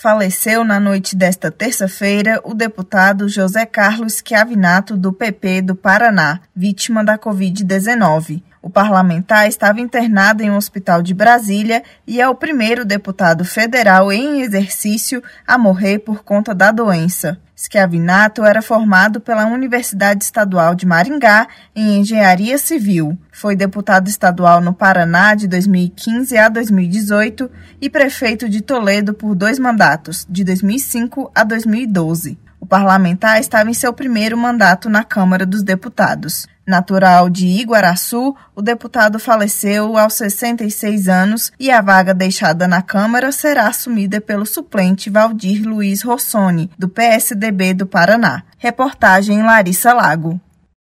Faleceu na noite desta terça-feira o deputado José Carlos Schiavinato, do PP do Paraná, vítima da Covid-19. O parlamentar estava internado em um hospital de Brasília e é o primeiro deputado federal em exercício a morrer por conta da doença. Schiavinato era formado pela Universidade Estadual de Maringá em Engenharia Civil. Foi deputado estadual no Paraná de 2015 a 2018 e prefeito de Toledo por dois mandatos, de 2005 a 2012. O parlamentar estava em seu primeiro mandato na Câmara dos Deputados. Natural de Iguaraçu, o deputado faleceu aos 66 anos e a vaga deixada na Câmara será assumida pelo suplente Valdir Luiz Rossoni, do PSDB do Paraná. Reportagem Larissa Lago.